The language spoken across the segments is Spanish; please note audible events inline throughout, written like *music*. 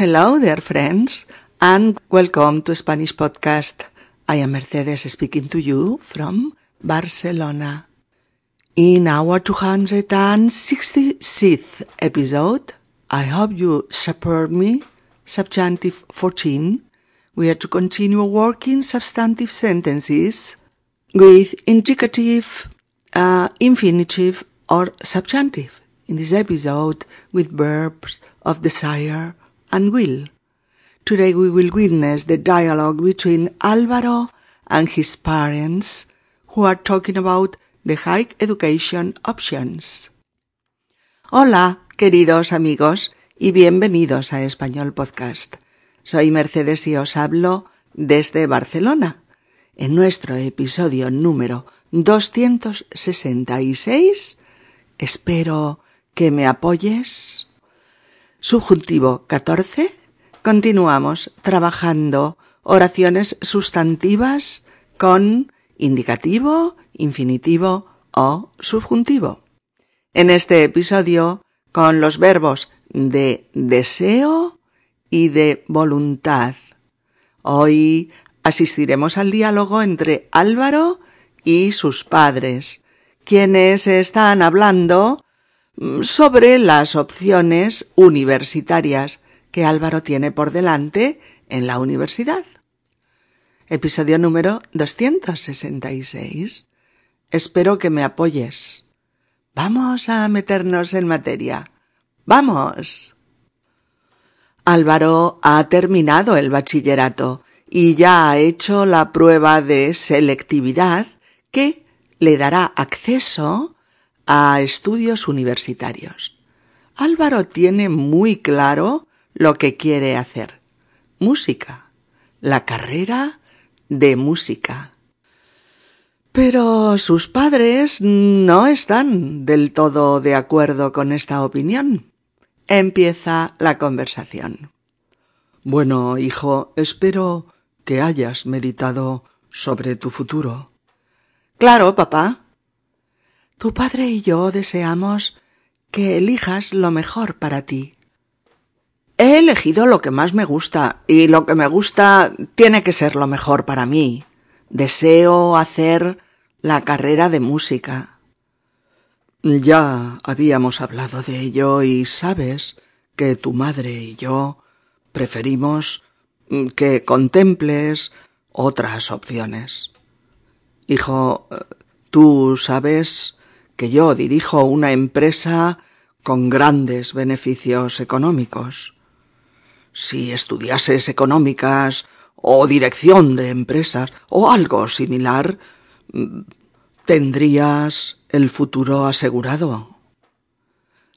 Hello dear friends, and welcome to Spanish Podcast. I am Mercedes speaking to you from Barcelona. In our 266th episode, I hope you support me, substantive 14, we are to continue working substantive sentences with indicative, uh, infinitive, or subjunctive. In this episode, with verbs of desire and will. Today we will witness the dialogue between Álvaro and his parents, who are talking about the high education options. Hola, queridos amigos, y bienvenidos a Español Podcast. Soy Mercedes y os hablo desde Barcelona. En nuestro episodio número 266, espero que me apoyes. Subjuntivo 14. Continuamos trabajando oraciones sustantivas con indicativo, infinitivo o subjuntivo. En este episodio con los verbos de deseo y de voluntad. Hoy asistiremos al diálogo entre Álvaro y sus padres, quienes están hablando sobre las opciones universitarias que Álvaro tiene por delante en la universidad. Episodio número 266. Espero que me apoyes. Vamos a meternos en materia. Vamos. Álvaro ha terminado el bachillerato y ya ha hecho la prueba de selectividad que le dará acceso a estudios universitarios. Álvaro tiene muy claro lo que quiere hacer. Música. La carrera de música. Pero sus padres no están del todo de acuerdo con esta opinión. Empieza la conversación. Bueno, hijo, espero que hayas meditado sobre tu futuro. Claro, papá. Tu padre y yo deseamos que elijas lo mejor para ti. He elegido lo que más me gusta, y lo que me gusta tiene que ser lo mejor para mí. Deseo hacer la carrera de música. Ya habíamos hablado de ello y sabes que tu madre y yo preferimos que contemples otras opciones. Hijo, tú sabes que yo dirijo una empresa con grandes beneficios económicos. Si estudiases económicas o dirección de empresas o algo similar, tendrías el futuro asegurado.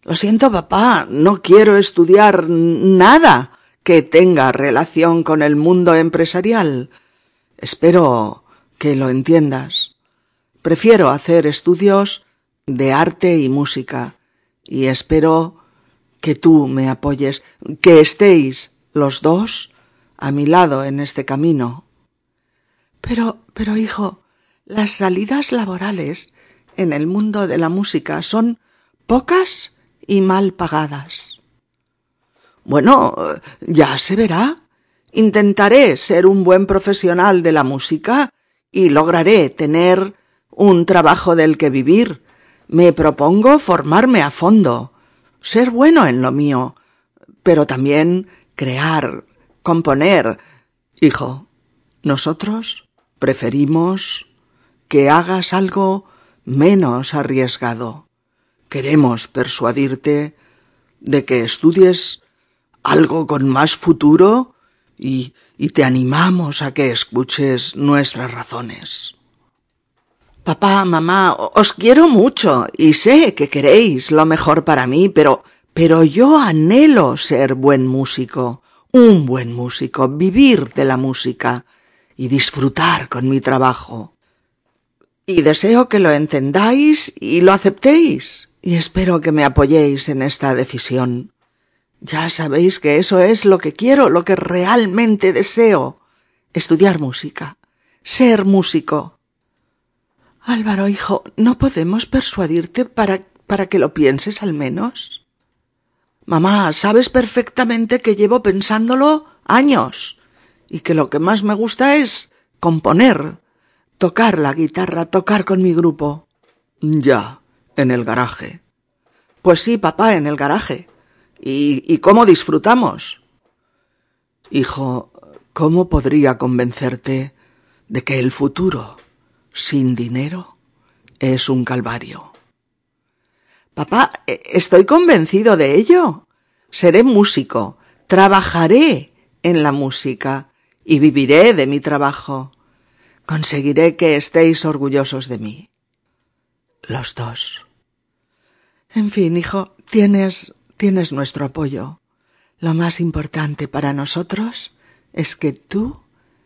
Lo siento, papá, no quiero estudiar nada que tenga relación con el mundo empresarial. Espero que lo entiendas. Prefiero hacer estudios de arte y música, y espero que tú me apoyes, que estéis los dos a mi lado en este camino. Pero, pero, hijo, las salidas laborales en el mundo de la música son pocas y mal pagadas. Bueno, ya se verá. Intentaré ser un buen profesional de la música y lograré tener un trabajo del que vivir. Me propongo formarme a fondo, ser bueno en lo mío, pero también crear, componer. Hijo, nosotros preferimos que hagas algo menos arriesgado. Queremos persuadirte de que estudies algo con más futuro y, te animamos a que escuches nuestras razones. Papá, mamá, os quiero mucho y sé que queréis lo mejor para mí, pero pero yo anhelo ser buen músico, un buen músico, vivir de la música y disfrutar con mi trabajo. Y deseo que lo entendáis y lo aceptéis, y espero que me apoyéis en esta decisión. Ya sabéis que eso es lo que quiero, lo que realmente deseo. Estudiar música, ser músico. Álvaro, hijo, ¿no podemos persuadirte para, para que lo pienses al menos? Mamá, sabes perfectamente que llevo pensándolo años y que lo que más me gusta es componer, tocar la guitarra, tocar con mi grupo. Ya, en el garaje. Pues sí, papá, en el garaje. ¿Y, y cómo disfrutamos? Hijo, ¿cómo podría convencerte de que el futuro sin dinero es un calvario? Papá, e, estoy convencido de ello. Seré músico, trabajaré en la música y viviré de mi trabajo. Conseguiré que estéis orgullosos de mí. Los dos. En fin, hijo, tienes tienes nuestro apoyo. Lo más importante para nosotros es que tú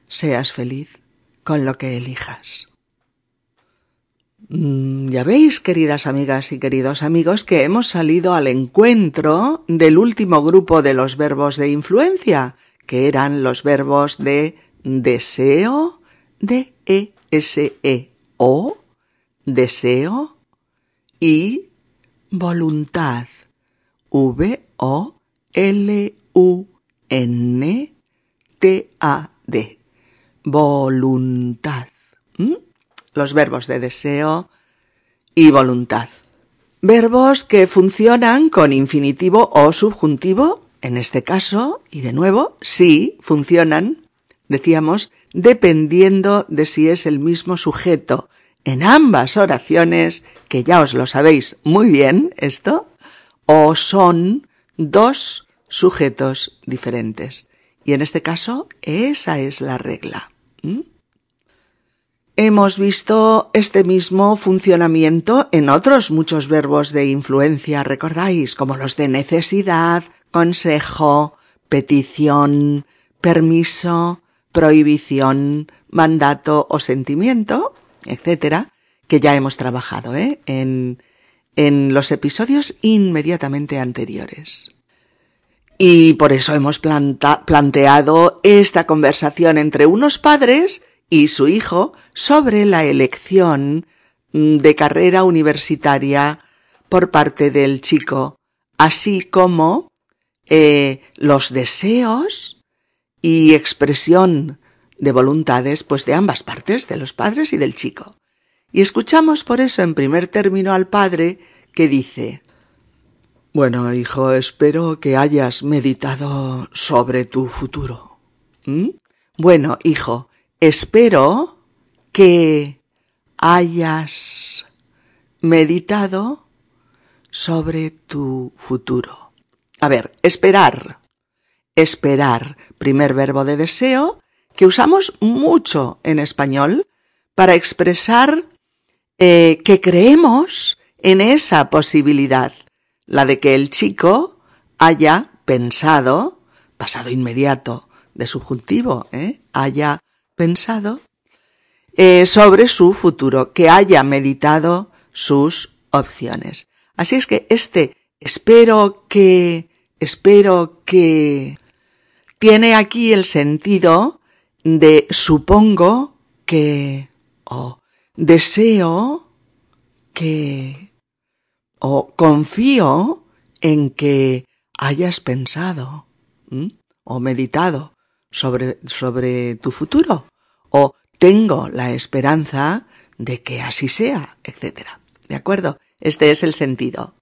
seas feliz con lo que elijas. Mm, ya veis, queridas amigas y queridos amigos, que hemos salido al encuentro del último grupo de los verbos de influencia, que eran los verbos de deseo, de e e deseo y voluntad, v o l los verbos de deseo y voluntad. Verbos que funcionan con infinitivo o subjuntivo, en este caso, y de nuevo, sí, funcionan, decíamos, dependiendo de si es el mismo sujeto en ambas oraciones, que ya os lo sabéis muy bien esto, o son dos sujetos diferentes. Y en este caso, esa es la regla. Hemos visto este mismo funcionamiento en otros muchos verbos de influencia, recordáis, como los de necesidad, consejo, petición, permiso, prohibición, mandato o sentimiento, etcétera, que ya hemos trabajado ¿eh? en, en los episodios inmediatamente anteriores. Y por eso hemos planteado esta conversación entre unos padres y su hijo sobre la elección de carrera universitaria por parte del chico, así como eh, los deseos y expresión de voluntades pues de ambas partes, de los padres y del chico. Y escuchamos por eso en primer término al padre que dice Bueno, hijo, espero que hayas meditado sobre tu futuro. ¿Mm? Bueno, hijo, Espero que hayas meditado sobre tu futuro. A ver, esperar. Esperar, primer verbo de deseo, que usamos mucho en español para expresar eh, que creemos en esa posibilidad, la de que el chico haya pensado, pasado inmediato de subjuntivo, ¿eh? haya pensado eh, sobre su futuro, que haya meditado sus opciones. Así es que este espero que, espero que, tiene aquí el sentido de supongo que, o deseo que, o confío en que hayas pensado o meditado sobre, sobre tu futuro o tengo la esperanza de que así sea, etc. ¿De acuerdo? Este es el sentido.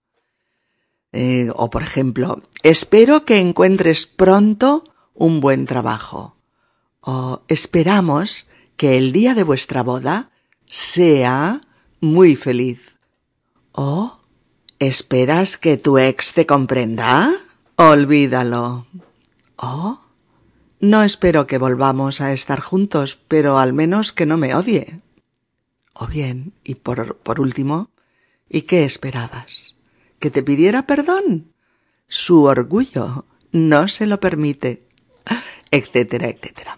Eh, o por ejemplo, espero que encuentres pronto un buen trabajo. O esperamos que el día de vuestra boda sea muy feliz. O ¿esperas que tu ex te comprenda? Olvídalo. O no espero que volvamos a estar juntos, pero al menos que no me odie. O bien, y por, por último, ¿y qué esperabas? ¿Que te pidiera perdón? Su orgullo no se lo permite, etcétera, etcétera.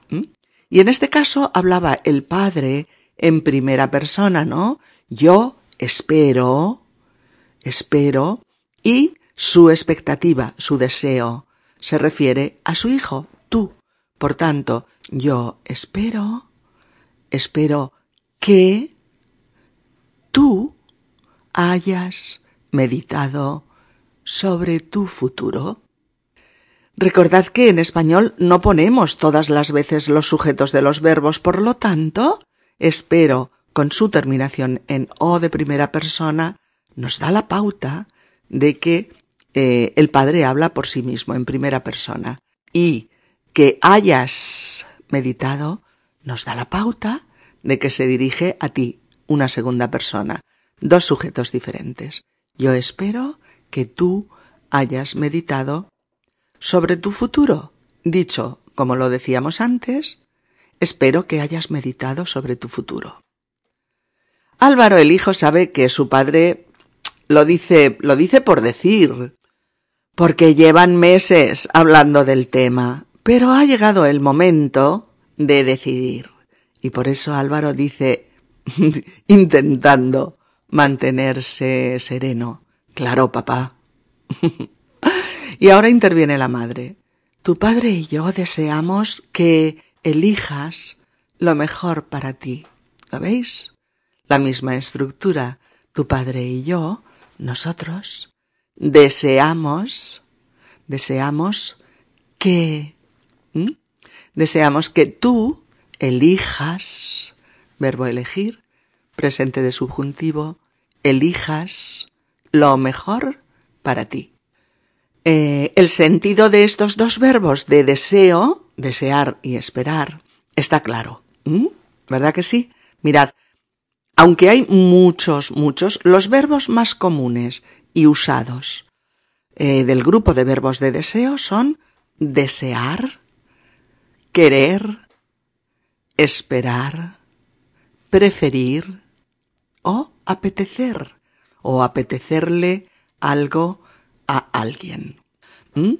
Y en este caso hablaba el padre en primera persona, ¿no? Yo espero, espero, y su expectativa, su deseo, se refiere a su hijo, tú. Por tanto, yo espero, espero que tú hayas meditado sobre tu futuro. Recordad que en español no ponemos todas las veces los sujetos de los verbos, por lo tanto, espero con su terminación en o de primera persona nos da la pauta de que eh, el padre habla por sí mismo en primera persona y que hayas meditado nos da la pauta de que se dirige a ti, una segunda persona, dos sujetos diferentes. Yo espero que tú hayas meditado sobre tu futuro. Dicho, como lo decíamos antes, espero que hayas meditado sobre tu futuro. Álvaro el hijo sabe que su padre lo dice, lo dice por decir, porque llevan meses hablando del tema, pero ha llegado el momento de decidir. Y por eso Álvaro dice, *laughs* intentando mantenerse sereno, claro, papá. *laughs* y ahora interviene la madre. Tu padre y yo deseamos que elijas lo mejor para ti. ¿Lo veis? La misma estructura. Tu padre y yo, nosotros, deseamos, deseamos que, deseamos que tú elijas, verbo elegir, presente de subjuntivo, elijas lo mejor para ti. Eh, el sentido de estos dos verbos de deseo, desear y esperar, está claro. ¿Verdad que sí? Mirad, aunque hay muchos, muchos, los verbos más comunes y usados eh, del grupo de verbos de deseo son desear, querer, esperar, preferir o apetecer o apetecerle algo a alguien. ¿Mm?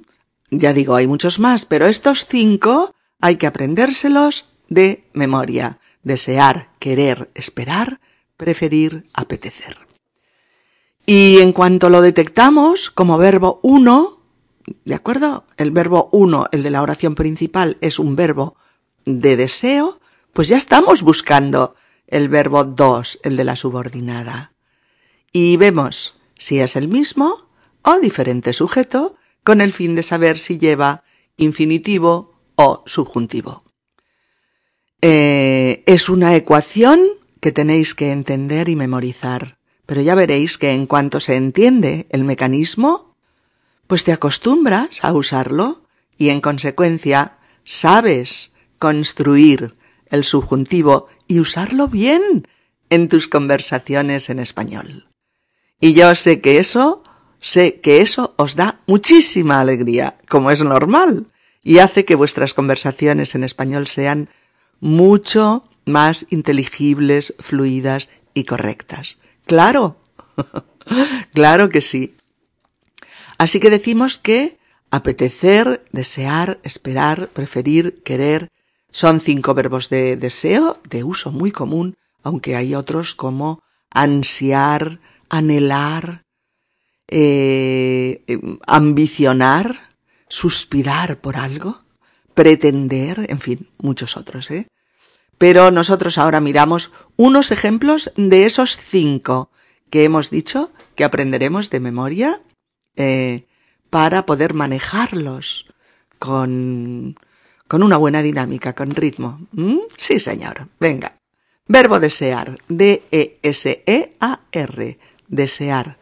Ya digo, hay muchos más, pero estos cinco hay que aprendérselos de memoria. Desear, querer, esperar, preferir, apetecer. Y en cuanto lo detectamos como verbo uno, ¿de acuerdo? El verbo uno, el de la oración principal, es un verbo de deseo, pues ya estamos buscando el verbo dos, el de la subordinada. Y vemos si es el mismo o diferente sujeto con el fin de saber si lleva infinitivo o subjuntivo. Eh, es una ecuación que tenéis que entender y memorizar, pero ya veréis que en cuanto se entiende el mecanismo, pues te acostumbras a usarlo y en consecuencia sabes construir el subjuntivo y usarlo bien en tus conversaciones en español. Y yo sé que eso, sé que eso os da muchísima alegría, como es normal, y hace que vuestras conversaciones en español sean mucho más inteligibles, fluidas y correctas. Claro, *laughs* claro que sí. Así que decimos que apetecer, desear, esperar, preferir, querer, son cinco verbos de deseo de uso muy común, aunque hay otros como ansiar, anhelar, eh, ambicionar, suspirar por algo, pretender, en fin, muchos otros, ¿eh? Pero nosotros ahora miramos unos ejemplos de esos cinco que hemos dicho que aprenderemos de memoria eh, para poder manejarlos con, con una buena dinámica, con ritmo. ¿Mm? Sí, señor. Venga. Verbo desear. D-E-S-E-A-R. Desear.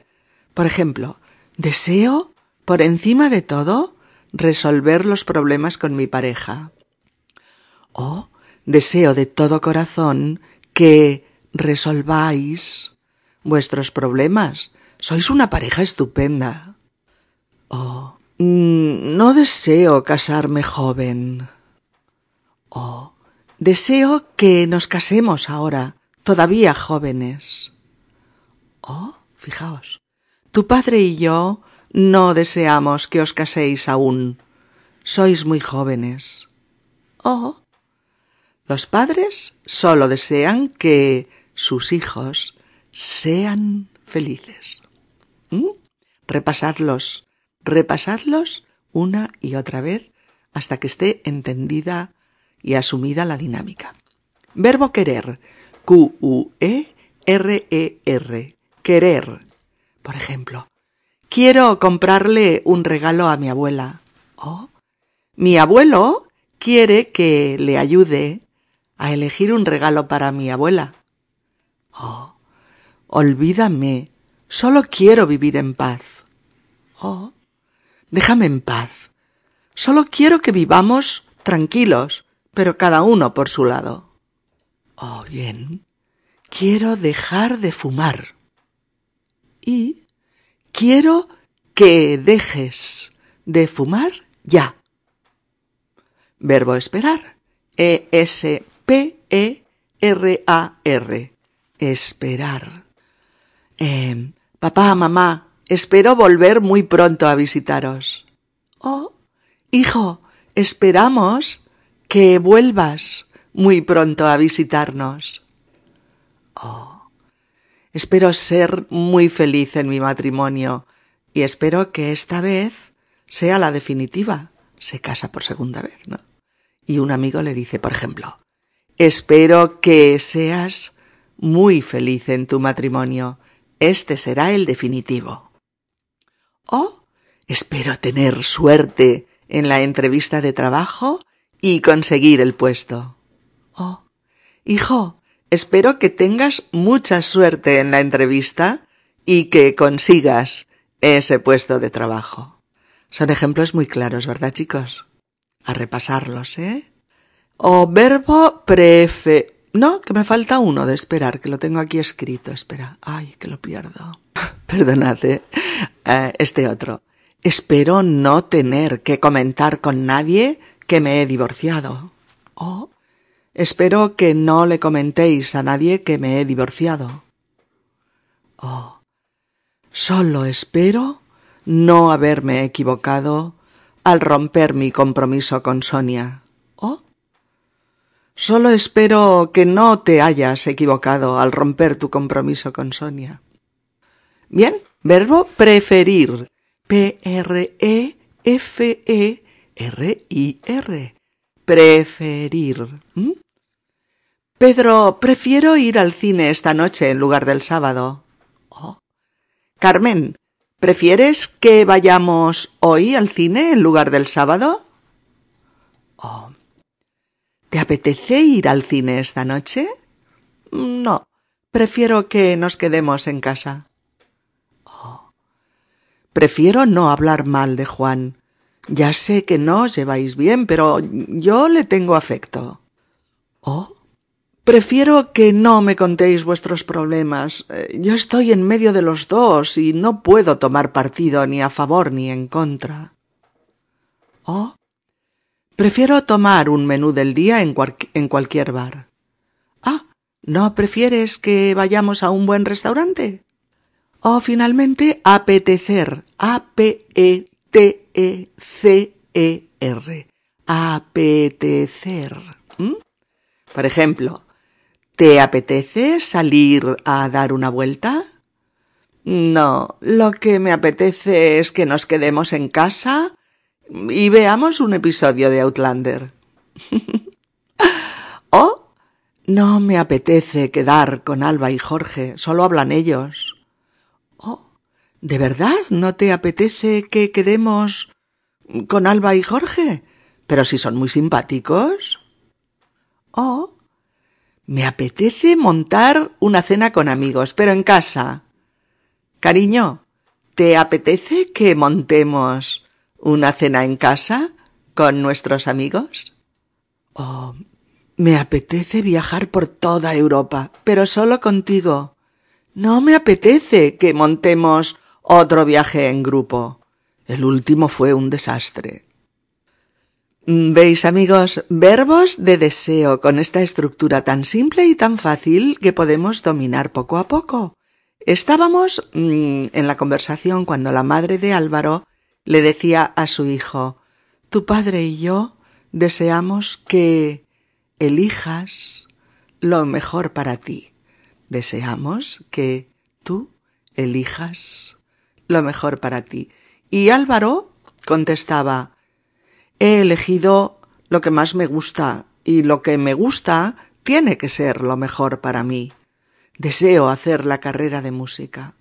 Por ejemplo, deseo, por encima de todo, resolver los problemas con mi pareja. O deseo de todo corazón que resolváis vuestros problemas. Sois una pareja estupenda. Oh, no deseo casarme joven. Oh, deseo que nos casemos ahora, todavía jóvenes. Oh, fijaos, tu padre y yo no deseamos que os caséis aún. Sois muy jóvenes. Oh, los padres solo desean que sus hijos sean felices. ¿Mm? Repasadlos, repasadlos una y otra vez hasta que esté entendida y asumida la dinámica. Verbo querer. Q-U-E-R-E-R. Querer. Por ejemplo, quiero comprarle un regalo a mi abuela. Oh, mi abuelo quiere que le ayude a elegir un regalo para mi abuela. Oh, olvídame, solo quiero vivir en paz. Oh, déjame en paz. Solo quiero que vivamos tranquilos, pero cada uno por su lado. Oh, bien. Quiero dejar de fumar. Y quiero que dejes de fumar ya. Verbo esperar. E-S-P-E-R-A-R. Esperar. Eh, papá, mamá, espero volver muy pronto a visitaros. Oh, hijo, esperamos que vuelvas muy pronto a visitarnos. Oh, espero ser muy feliz en mi matrimonio y espero que esta vez sea la definitiva. Se casa por segunda vez, ¿no? Y un amigo le dice, por ejemplo, espero que seas muy feliz en tu matrimonio. Este será el definitivo. Oh, espero tener suerte en la entrevista de trabajo y conseguir el puesto. Oh, hijo, espero que tengas mucha suerte en la entrevista y que consigas ese puesto de trabajo. Son ejemplos muy claros, ¿verdad, chicos? A repasarlos, ¿eh? O verbo prefe... No, que me falta uno de esperar, que lo tengo aquí escrito. Espera. Ay, que lo pierdo. *laughs* Perdonad, ¿eh? Este otro. Espero no tener que comentar con nadie que me he divorciado. Oh, espero que no le comentéis a nadie que me he divorciado. Oh, solo espero no haberme equivocado al romper mi compromiso con Sonia. Solo espero que no te hayas equivocado al romper tu compromiso con Sonia. Bien, verbo preferir. P-R-E-F-E R-I-R. Preferir. ¿Mm? Pedro, prefiero ir al cine esta noche en lugar del sábado. Oh. Carmen, ¿prefieres que vayamos hoy al cine en lugar del sábado? Oh. ¿Te apetece ir al cine esta noche? No, prefiero que nos quedemos en casa. Oh. Prefiero no hablar mal de Juan. Ya sé que no os lleváis bien, pero yo le tengo afecto. ¿Oh? Prefiero que no me contéis vuestros problemas. Eh, yo estoy en medio de los dos y no puedo tomar partido ni a favor ni en contra. ¿Oh? Prefiero tomar un menú del día en, en cualquier bar. Ah, ¿no prefieres que vayamos a un buen restaurante? O finalmente apetecer. A-P-E T-E-C-E-R. Apetecer. ¿Mm? Por ejemplo, ¿te apetece salir a dar una vuelta? No, lo que me apetece es que nos quedemos en casa y veamos un episodio de Outlander. *laughs* oh, no me apetece quedar con Alba y Jorge, solo hablan ellos. ¿De verdad no te apetece que quedemos con Alba y Jorge? Pero si son muy simpáticos. Oh, me apetece montar una cena con amigos, pero en casa. Cariño, ¿te apetece que montemos una cena en casa con nuestros amigos? Oh, me apetece viajar por toda Europa, pero solo contigo. No me apetece que montemos otro viaje en grupo. El último fue un desastre. ¿Veis amigos? Verbos de deseo con esta estructura tan simple y tan fácil que podemos dominar poco a poco. Estábamos mmm, en la conversación cuando la madre de Álvaro le decía a su hijo Tu padre y yo deseamos que elijas lo mejor para ti. Deseamos que tú elijas lo mejor para ti. Y Álvaro contestaba He elegido lo que más me gusta y lo que me gusta tiene que ser lo mejor para mí. Deseo hacer la carrera de música.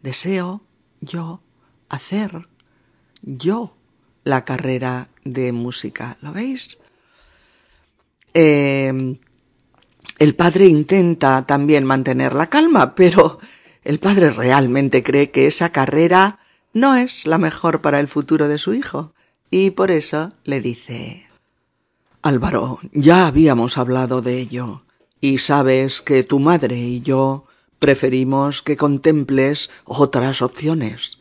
Deseo yo hacer yo la carrera de música. ¿Lo veis? Eh, el padre intenta también mantener la calma, pero el padre realmente cree que esa carrera no es la mejor para el futuro de su hijo, y por eso le dice Álvaro, ya habíamos hablado de ello, y sabes que tu madre y yo preferimos que contemples otras opciones.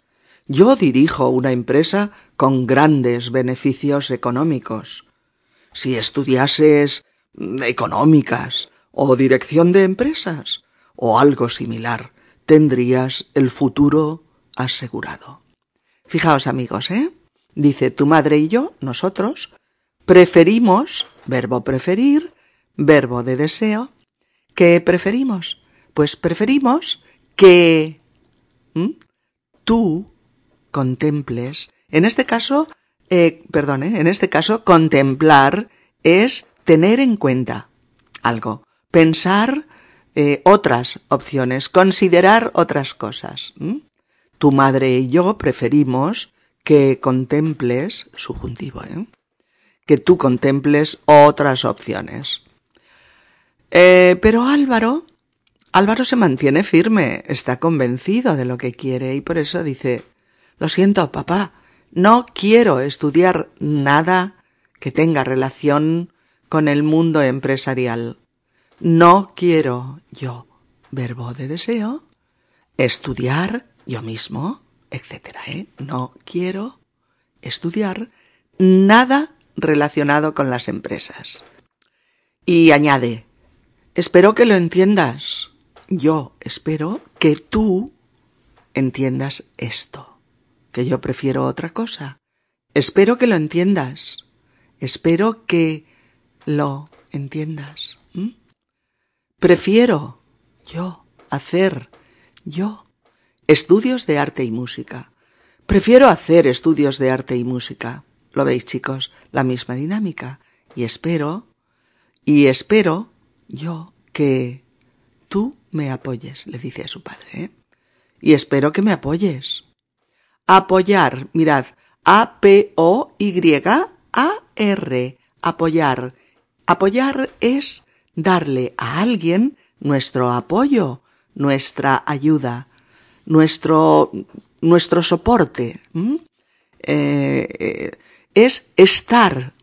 Yo dirijo una empresa con grandes beneficios económicos. Si estudiases económicas o dirección de empresas o algo similar, tendrías el futuro asegurado. Fijaos amigos, ¿eh? Dice tu madre y yo, nosotros, preferimos, verbo preferir, verbo de deseo, ¿qué preferimos? Pues preferimos que tú contemples, en este caso, eh, perdón, en este caso, contemplar es tener en cuenta algo, pensar eh, otras opciones, considerar otras cosas. Tu madre y yo preferimos que contemples, subjuntivo, ¿eh? que tú contemples otras opciones. Eh, pero Álvaro, Álvaro se mantiene firme, está convencido de lo que quiere y por eso dice, lo siento, papá, no quiero estudiar nada que tenga relación con el mundo empresarial. No quiero yo, verbo de deseo, estudiar yo mismo, etcétera, ¿eh? No quiero estudiar nada relacionado con las empresas. Y añade, espero que lo entiendas. Yo espero que tú entiendas esto, que yo prefiero otra cosa. Espero que lo entiendas. Espero que lo entiendas. Prefiero yo hacer yo estudios de arte y música. Prefiero hacer estudios de arte y música. Lo veis chicos, la misma dinámica. Y espero, y espero yo que tú me apoyes, le dice a su padre. ¿eh? Y espero que me apoyes. Apoyar, mirad, A-P-O-Y-A-R, apoyar. Apoyar es darle a alguien nuestro apoyo, nuestra ayuda, nuestro, nuestro soporte. Eh, eh, es estar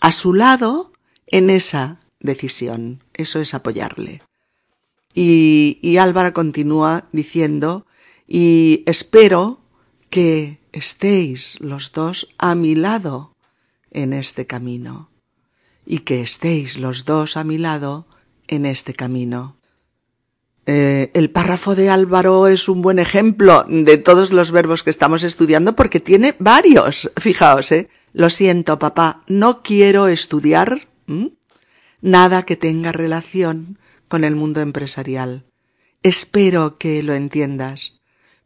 a su lado en esa decisión. Eso es apoyarle. Y, y Álvaro continúa diciendo, y espero que estéis los dos a mi lado en este camino y que estéis los dos a mi lado en este camino. Eh, el párrafo de Álvaro es un buen ejemplo de todos los verbos que estamos estudiando porque tiene varios. Fijaos, ¿eh? Lo siento, papá, no quiero estudiar nada que tenga relación con el mundo empresarial. Espero que lo entiendas.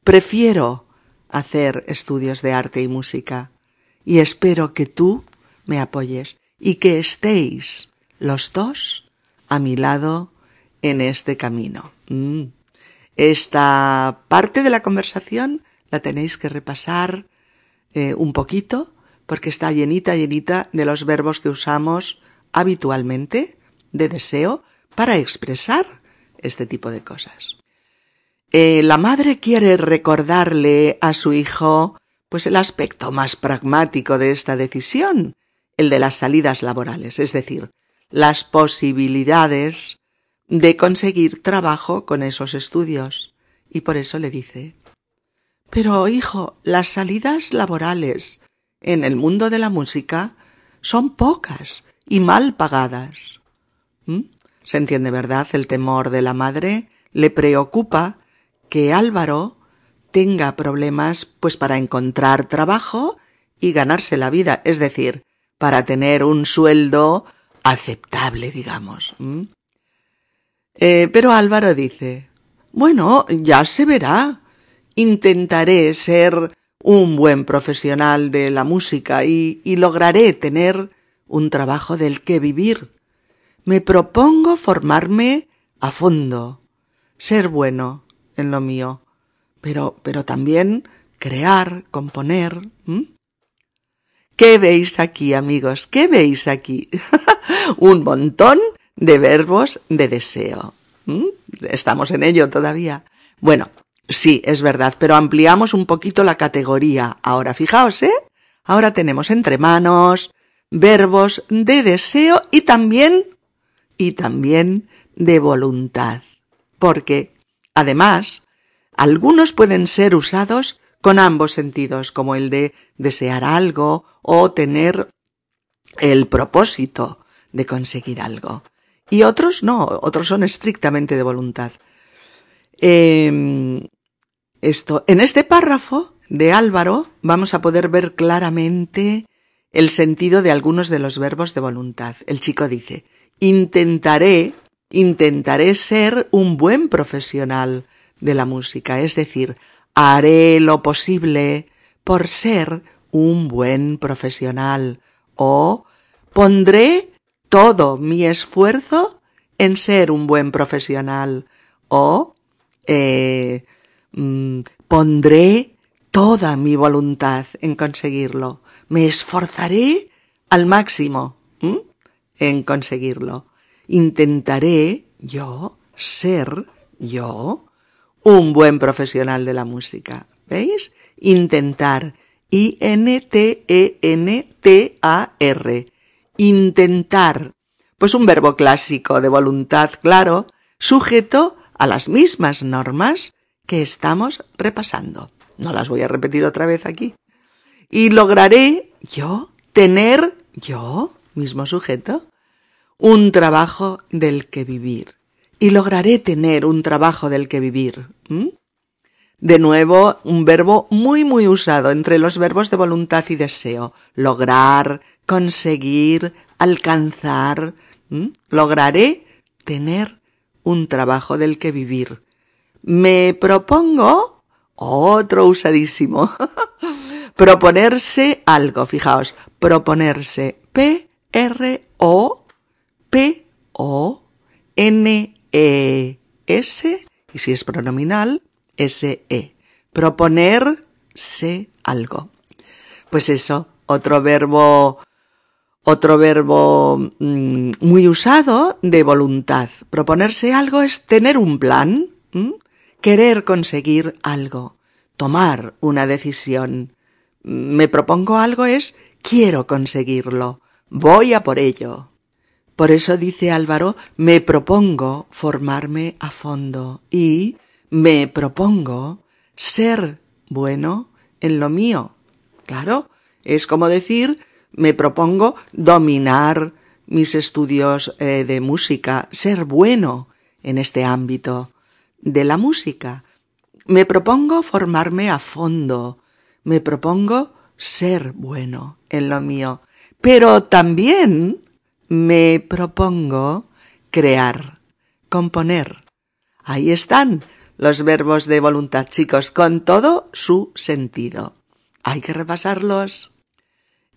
Prefiero hacer estudios de arte y música y espero que tú me apoyes y que estéis los dos a mi lado en este camino. Mm. Esta parte de la conversación la tenéis que repasar eh, un poquito porque está llenita, llenita de los verbos que usamos habitualmente de deseo para expresar este tipo de cosas. Eh, la madre quiere recordarle a su hijo pues el aspecto más pragmático de esta decisión, el de las salidas laborales, es decir, las posibilidades de conseguir trabajo con esos estudios. Y por eso le dice Pero, hijo, las salidas laborales en el mundo de la música son pocas y mal pagadas. ¿Mm? Se entiende, ¿verdad? El temor de la madre le preocupa que Álvaro tenga problemas pues para encontrar trabajo y ganarse la vida, es decir, para tener un sueldo aceptable, digamos. Eh, pero Álvaro dice, bueno, ya se verá. Intentaré ser un buen profesional de la música y, y lograré tener un trabajo del que vivir. Me propongo formarme a fondo, ser bueno en lo mío, pero, pero también crear, componer. ¿Qué veis aquí, amigos? ¿Qué veis aquí? *laughs* Un montón de verbos de deseo. Estamos en ello todavía. Bueno, sí, es verdad, pero ampliamos un poquito la categoría. Ahora, fijaos, ¿eh? Ahora tenemos entre manos verbos de deseo y también, y también de voluntad. Porque, además, algunos pueden ser usados con ambos sentidos, como el de desear algo o tener el propósito de conseguir algo. Y otros no, otros son estrictamente de voluntad. Em, esto, en este párrafo de Álvaro vamos a poder ver claramente el sentido de algunos de los verbos de voluntad. El chico dice, intentaré, intentaré ser un buen profesional de la música, es decir, haré lo posible por ser un buen profesional o pondré todo mi esfuerzo en ser un buen profesional o eh, mm, pondré toda mi voluntad en conseguirlo. Me esforzaré al máximo en conseguirlo. Intentaré yo ser yo un buen profesional de la música. ¿Veis? Intentar. I-N-T-E-N-T-A-R. Intentar. Pues un verbo clásico de voluntad, claro, sujeto a las mismas normas que estamos repasando. No las voy a repetir otra vez aquí. Y lograré yo tener yo, mismo sujeto, un trabajo del que vivir. Y lograré tener un trabajo del que vivir. De nuevo, un verbo muy muy usado entre los verbos de voluntad y deseo. Lograr, conseguir, alcanzar. Lograré tener un trabajo del que vivir. Me propongo otro usadísimo. *laughs* proponerse algo, fijaos, proponerse P R O P O N E S y si es pronominal S E. Proponerse algo. Pues eso, otro verbo otro verbo mm, muy usado de voluntad. Proponerse algo es tener un plan, querer conseguir algo, tomar una decisión. Me propongo algo es quiero conseguirlo, voy a por ello. Por eso dice Álvaro, me propongo formarme a fondo y me propongo ser bueno en lo mío. Claro, es como decir, me propongo dominar mis estudios eh, de música, ser bueno en este ámbito de la música. Me propongo formarme a fondo, me propongo ser bueno en lo mío, pero también me propongo crear, componer. Ahí están los verbos de voluntad, chicos, con todo su sentido. Hay que repasarlos.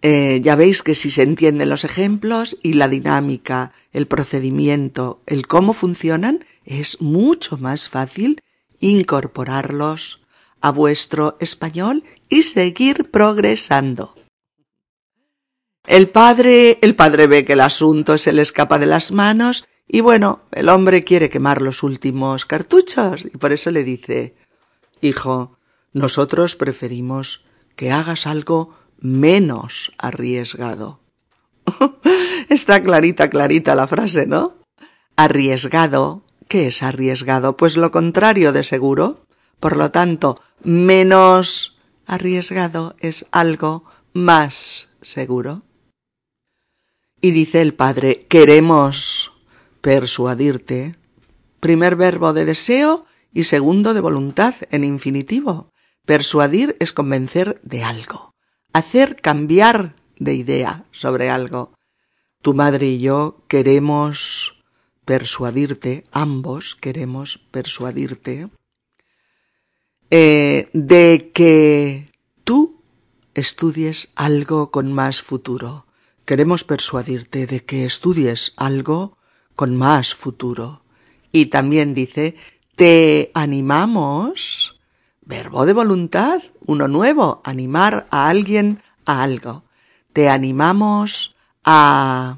Eh, ya veis que si se entienden los ejemplos y la dinámica, el procedimiento, el cómo funcionan, es mucho más fácil incorporarlos a vuestro español y seguir progresando. El padre, el padre ve que el asunto se le escapa de las manos y bueno, el hombre quiere quemar los últimos cartuchos y por eso le dice, Hijo, nosotros preferimos que hagas algo menos arriesgado. *laughs* Está clarita, clarita la frase, ¿no? Arriesgado. ¿Qué es arriesgado? Pues lo contrario de seguro. Por lo tanto, menos arriesgado es algo más seguro. Y dice el padre, queremos persuadirte. Primer verbo de deseo y segundo de voluntad en infinitivo. Persuadir es convencer de algo hacer cambiar de idea sobre algo. Tu madre y yo queremos persuadirte, ambos queremos persuadirte, eh, de que tú estudies algo con más futuro. Queremos persuadirte de que estudies algo con más futuro. Y también dice, te animamos Verbo de voluntad, uno nuevo, animar a alguien a algo. Te animamos a...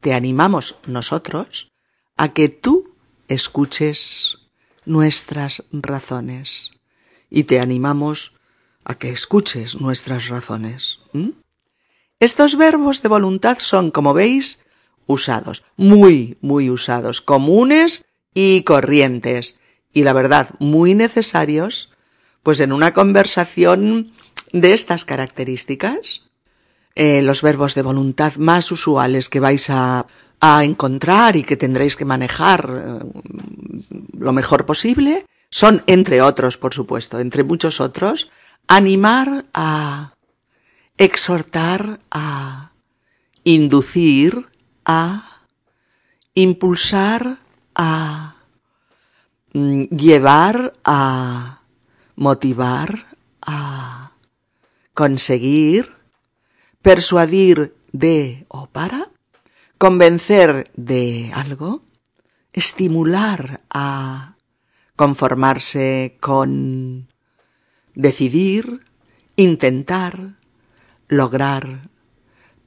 Te animamos nosotros a que tú escuches nuestras razones y te animamos a que escuches nuestras razones. Estos verbos de voluntad son, como veis, usados, muy, muy usados, comunes y corrientes, y la verdad, muy necesarios, pues en una conversación de estas características. Eh, los verbos de voluntad más usuales que vais a, encontrar y que tendréis que manejar eh, lo mejor posible son, entre otros, por supuesto, entre muchos otros, animar a, exhortar a, inducir a, impulsar a, mm, llevar a, motivar a, conseguir, persuadir de o para, convencer de algo, estimular a conformarse con decidir, intentar, lograr,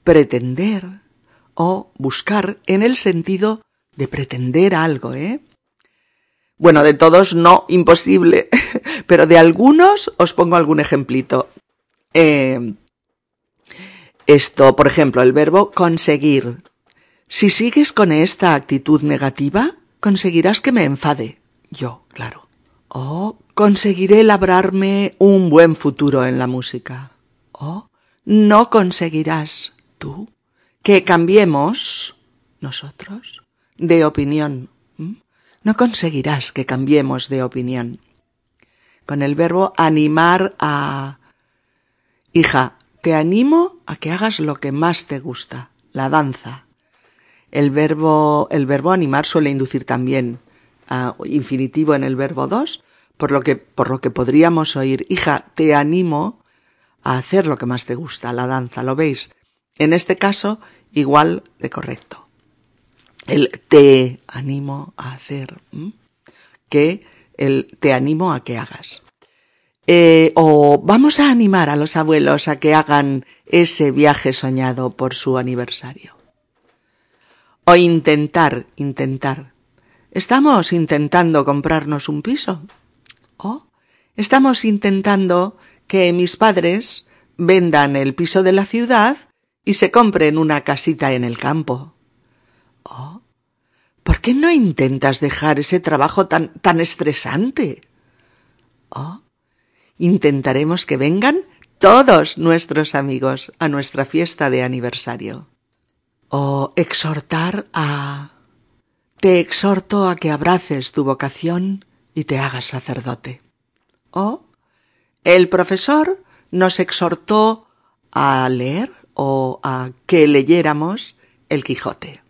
pretender o buscar en el sentido de pretender algo, ¿eh? Bueno, de todos no, imposible, *laughs* pero de algunos os pongo algún ejemplito. Eh, esto, por ejemplo, el verbo conseguir. Si sigues con esta actitud negativa, conseguirás que me enfade. Yo, claro. O conseguiré labrarme un buen futuro en la música. O no conseguirás tú que cambiemos nosotros de opinión. No conseguirás que cambiemos de opinión. Con el verbo animar a... Hija, te animo a que hagas lo que más te gusta, la danza. El verbo, el verbo animar suele inducir también a infinitivo en el verbo dos, por lo que, por lo que podríamos oír, hija, te animo a hacer lo que más te gusta, la danza, ¿lo veis? En este caso, igual de correcto. El te animo a hacer, que el te animo a que hagas. Eh, o vamos a animar a los abuelos a que hagan ese viaje soñado por su aniversario. O intentar, intentar. Estamos intentando comprarnos un piso. O estamos intentando que mis padres vendan el piso de la ciudad y se compren una casita en el campo. Oh, ¿por qué no intentas dejar ese trabajo tan, tan estresante? Oh, intentaremos que vengan todos nuestros amigos a nuestra fiesta de aniversario. O exhortar a... Te exhorto a que abraces tu vocación y te hagas sacerdote. O el profesor nos exhortó a leer o a que leyéramos el Quijote.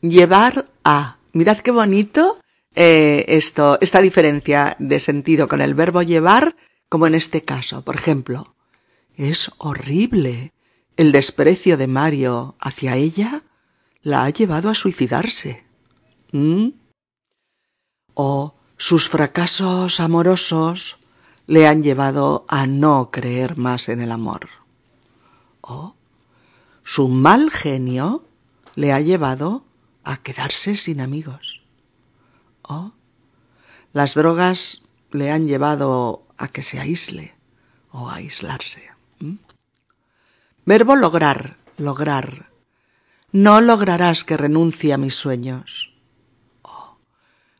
Llevar a. Mirad qué bonito eh, esto, esta diferencia de sentido con el verbo llevar, como en este caso. Por ejemplo, es horrible. El desprecio de Mario hacia ella la ha llevado a suicidarse. ¿Mm? O sus fracasos amorosos le han llevado a no creer más en el amor. O su mal genio le ha llevado a quedarse sin amigos. O las drogas le han llevado a que se aísle o a aislarse. ¿Mm? Verbo lograr, lograr. No lograrás que renuncie a mis sueños. Oh,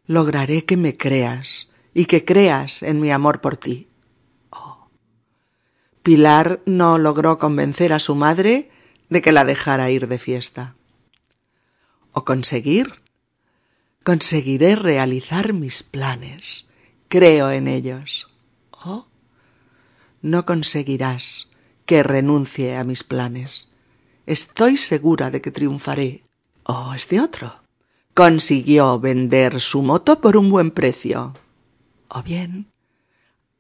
lograré que me creas y que creas en mi amor por ti. Oh. Pilar no logró convencer a su madre de que la dejara ir de fiesta. O conseguir. Conseguiré realizar mis planes. Creo en ellos. Oh. No conseguirás que renuncie a mis planes. Estoy segura de que triunfaré. Oh, este otro. Consiguió vender su moto por un buen precio o bien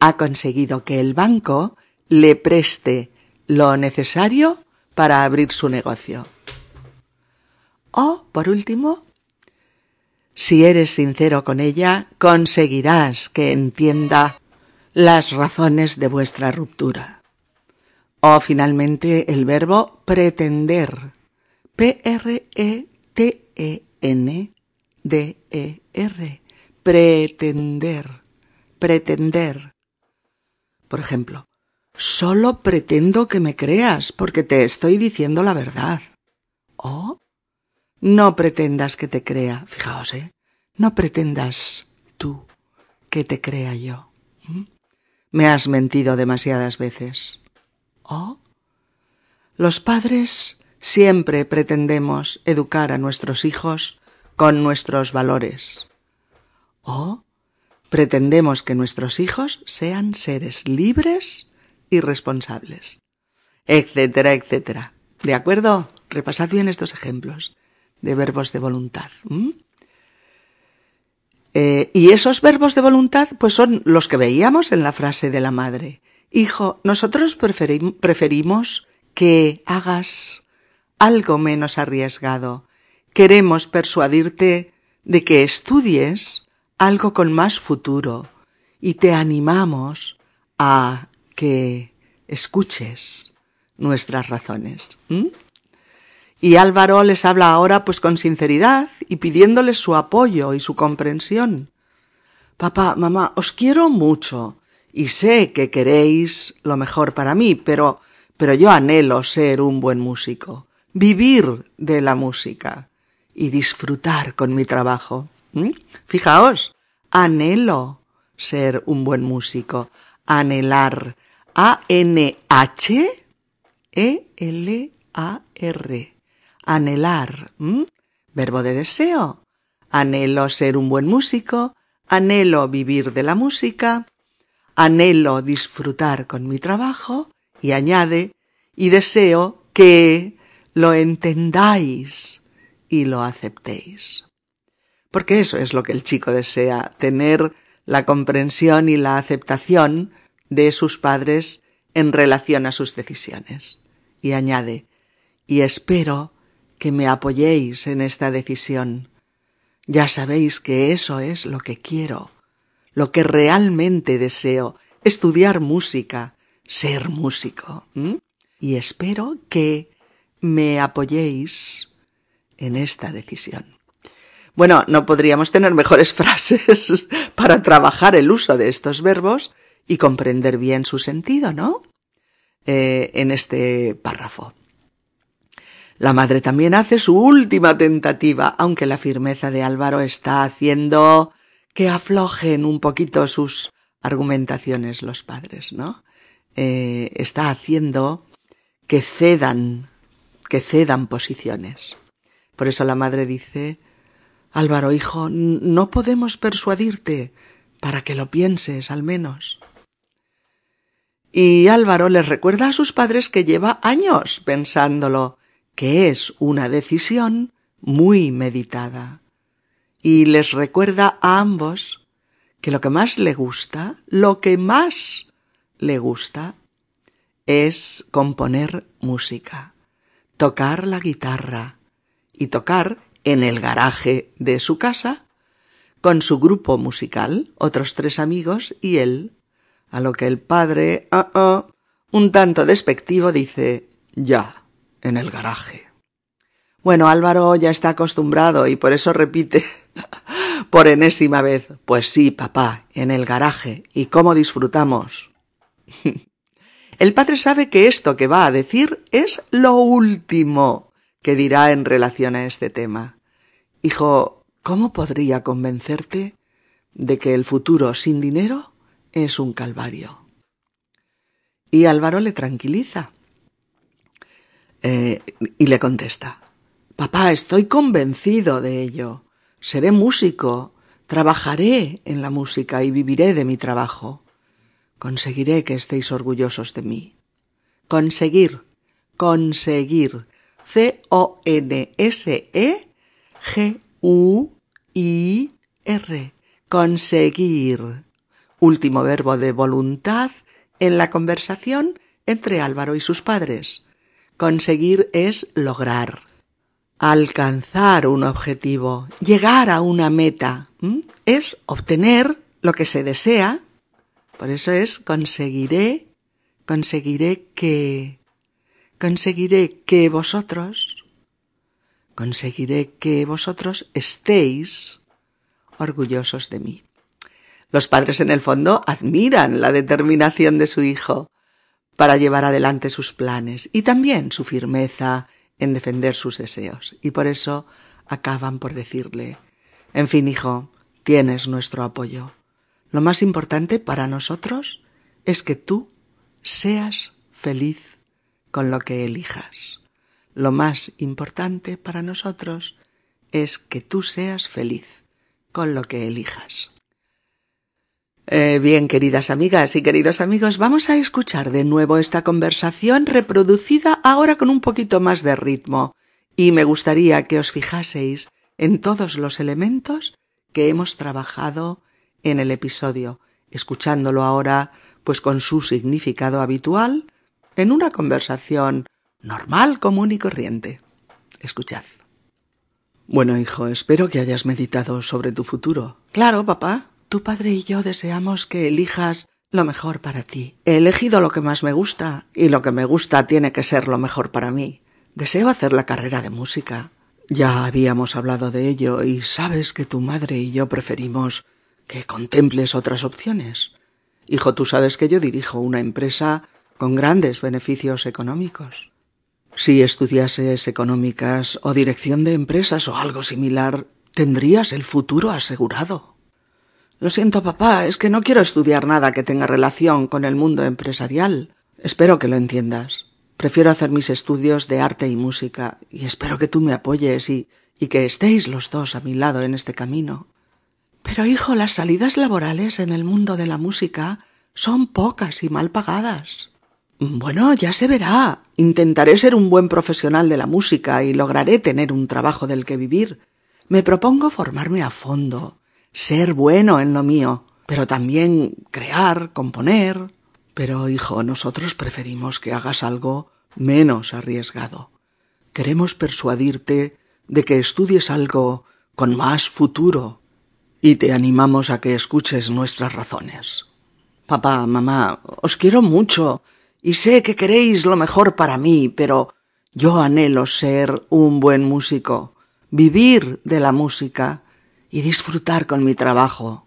ha conseguido que el banco le preste lo necesario para abrir su negocio. O, por último, si eres sincero con ella, conseguirás que entienda las razones de vuestra ruptura. O finalmente el verbo pretender. P-R-E-T-E-N-D-E-R. Pretender. Pretender. Por ejemplo, solo pretendo que me creas porque te estoy diciendo la verdad. O no pretendas que te crea. Fijaos, ¿eh? No pretendas tú que te crea yo. ¿Mm? Me has mentido demasiadas veces. ¿O? Los padres siempre pretendemos educar a nuestros hijos con nuestros valores. ¿O? Pretendemos que nuestros hijos sean seres libres y responsables. Etcétera, etcétera. ¿De acuerdo? Repasad bien estos ejemplos de verbos de voluntad. Eh, y esos verbos de voluntad, pues son los que veíamos en la frase de la madre. Hijo, nosotros preferimos que hagas algo menos arriesgado. Queremos persuadirte de que estudies algo con más futuro y te animamos a que escuches nuestras razones. Y Álvaro les habla ahora pues con sinceridad y pidiéndoles su apoyo y su comprensión. Papá, mamá, os quiero mucho y sé que queréis lo mejor para mí, pero pero yo anhelo ser un buen músico, vivir de la música y disfrutar con mi trabajo. Fijaos, anhelo ser un buen músico, anhelar, A-N-H-E-L-A-R. Anhelar, verbo de deseo. Anhelo ser un buen músico, anhelo vivir de la música, anhelo disfrutar con mi trabajo. Y añade, y deseo que lo entendáis y lo aceptéis. Porque eso es lo que el chico desea, tener la comprensión y la aceptación de sus padres en relación a sus decisiones. Y añade, y espero que me apoyéis en esta decisión. Ya sabéis que eso es lo que quiero, lo que realmente deseo, estudiar música, ser músico. Y espero que me apoyéis en esta decisión. Bueno, no podríamos tener mejores *laughs* frases para trabajar el uso de estos verbos y comprender bien su sentido, ¿no? Eh, en este párrafo. La madre también hace su última tentativa, aunque la firmeza de Álvaro está haciendo que aflojen un poquito sus argumentaciones los padres, ¿no? Eh, está haciendo que cedan, que cedan posiciones. Por eso la madre dice, Álvaro, hijo, no podemos persuadirte para que lo pienses al menos. Y Álvaro les recuerda a sus padres que lleva años pensándolo que es una decisión muy meditada. Y les recuerda a ambos que lo que más le gusta, lo que más le gusta, es componer música, tocar la guitarra y tocar en el garaje de su casa con su grupo musical, otros tres amigos y él, a lo que el padre, ah, ah, un tanto despectivo, dice, ya en el garaje. Bueno, Álvaro ya está acostumbrado y por eso repite *laughs* por enésima vez. Pues sí, papá, en el garaje. ¿Y cómo disfrutamos? *laughs* el padre sabe que esto que va a decir es lo último que dirá en relación a este tema. Hijo, ¿cómo podría convencerte de que el futuro sin dinero es un calvario? Y Álvaro le tranquiliza. Eh, y le contesta, Papá, estoy convencido de ello. Seré músico, trabajaré en la música y viviré de mi trabajo. Conseguiré que estéis orgullosos de mí. Conseguir, conseguir. C-O-N-S-E-G-U-I-R. Conseguir. Último verbo de voluntad en la conversación entre Álvaro y sus padres. Conseguir es lograr, alcanzar un objetivo, llegar a una meta. Es obtener lo que se desea Por eso es conseguiré, conseguiré que, conseguiré que vosotros, conseguiré que vosotros estéis orgullosos de mí. Los padres en el fondo admiran la determinación de su hijo para llevar adelante sus planes y también su firmeza en defender sus deseos. Y por eso acaban por decirle, en fin, hijo, tienes nuestro apoyo. Lo más importante para nosotros es que tú seas feliz con lo que elijas. Lo más importante para nosotros es que tú seas feliz con lo que elijas. Eh, bien, queridas amigas y queridos amigos, vamos a escuchar de nuevo esta conversación reproducida ahora con un poquito más de ritmo, y me gustaría que os fijaseis en todos los elementos que hemos trabajado en el episodio, escuchándolo ahora pues con su significado habitual en una conversación normal, común y corriente. Escuchad. Bueno, hijo, espero que hayas meditado sobre tu futuro. Claro, papá. Tu padre y yo deseamos que elijas lo mejor para ti. He elegido lo que más me gusta, y lo que me gusta tiene que ser lo mejor para mí. Deseo hacer la carrera de música. Ya habíamos hablado de ello, y sabes que tu madre y yo preferimos que contemples otras opciones. Hijo, tú sabes que yo dirijo una empresa con grandes beneficios económicos. Si estudiases económicas o dirección de empresas o algo similar, tendrías el futuro asegurado. Lo siento, papá, es que no quiero estudiar nada que tenga relación con el mundo empresarial. Espero que lo entiendas. Prefiero hacer mis estudios de arte y música, y espero que tú me apoyes y, y que estéis los dos a mi lado en este camino. Pero, hijo, las salidas laborales en el mundo de la música son pocas y mal pagadas. Bueno, ya se verá. Intentaré ser un buen profesional de la música y lograré tener un trabajo del que vivir. Me propongo formarme a fondo, ser bueno en lo mío, pero también crear, componer. Pero, hijo, nosotros preferimos que hagas algo menos arriesgado. Queremos persuadirte de que estudies algo con más futuro y te animamos a que escuches nuestras razones. Papá, mamá, os quiero mucho y sé que queréis lo mejor para mí, pero yo anhelo ser un buen músico, vivir de la música y disfrutar con mi trabajo.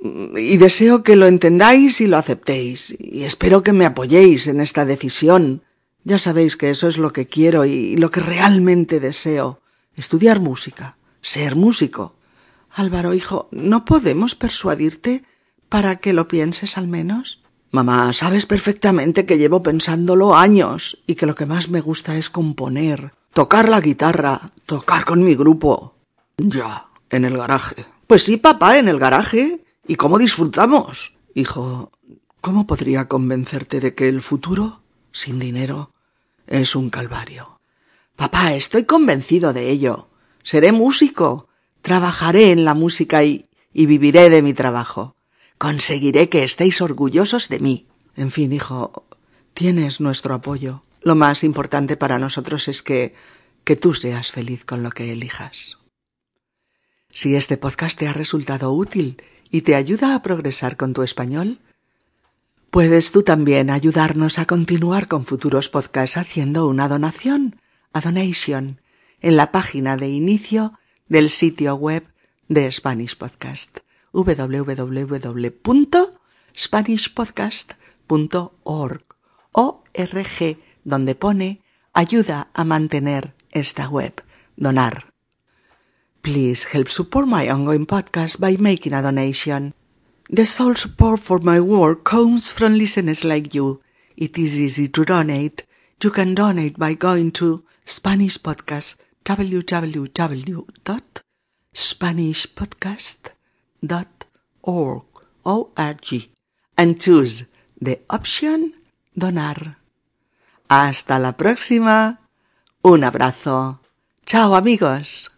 Y deseo que lo entendáis y lo aceptéis, y espero que me apoyéis en esta decisión. Ya sabéis que eso es lo que quiero y lo que realmente deseo. Estudiar música, ser músico. Álvaro, hijo, ¿no podemos persuadirte para que lo pienses al menos? Mamá, sabes perfectamente que llevo pensándolo años y que lo que más me gusta es componer, tocar la guitarra, tocar con mi grupo. Ya, en el garaje. Pues sí, papá, en el garaje. ¿Y cómo disfrutamos? Hijo, ¿cómo podría convencerte de que el futuro, sin dinero, es un calvario? Papá, estoy convencido de ello. Seré músico. Trabajaré en la música y, viviré de mi trabajo. Conseguiré que estéis orgullosos de mí. En fin, hijo, tienes nuestro apoyo. Lo más importante para nosotros es que, que tú seas feliz con lo que elijas. Si este podcast te ha resultado útil y te ayuda a progresar con tu español, puedes tú también ayudarnos a continuar con futuros podcasts haciendo una donación, a donation, en la página de inicio del sitio web de Spanish Podcast www.spanishpodcast.org org donde pone ayuda a mantener esta web, donar. Please help support my ongoing podcast by making a donation. The sole support for my work comes from listeners like you. It is easy to donate. You can donate by going to Spanish Podcast www.spanishpodcast.org O-R-G, and choose the option donar. Hasta la próxima. Un abrazo. Chao amigos.